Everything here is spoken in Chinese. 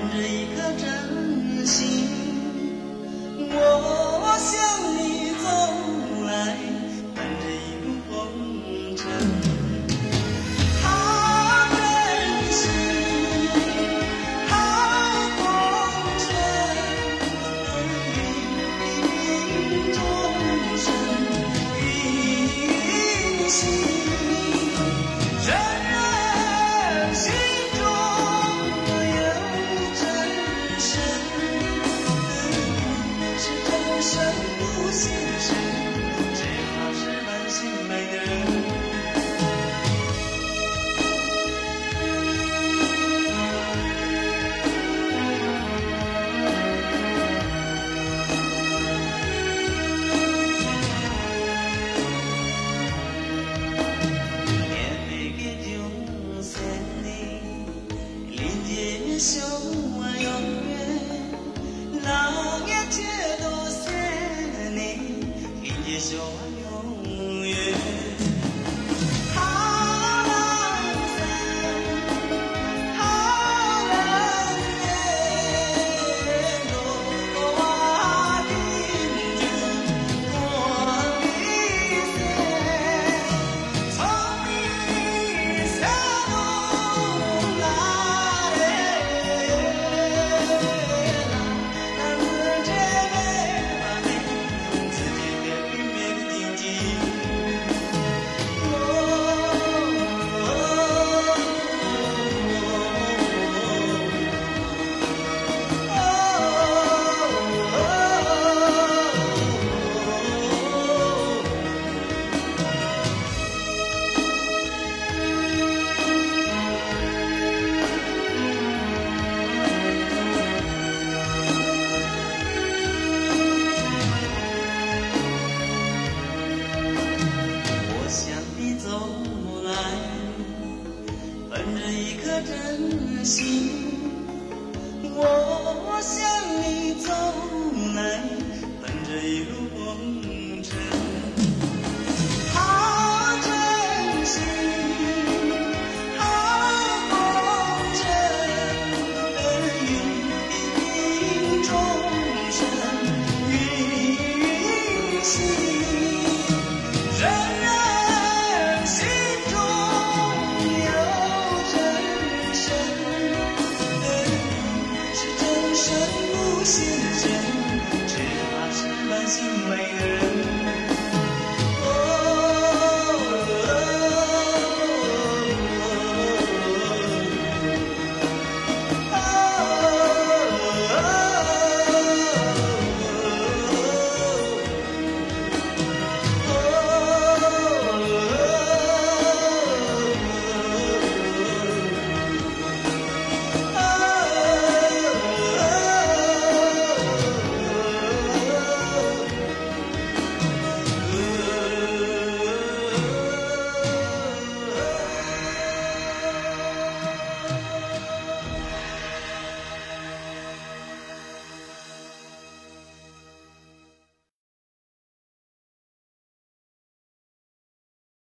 藏着一颗真心我向你走来伴着一路风尘好真心好风尘芸芸众生芸芸星那也切多些年，牵心，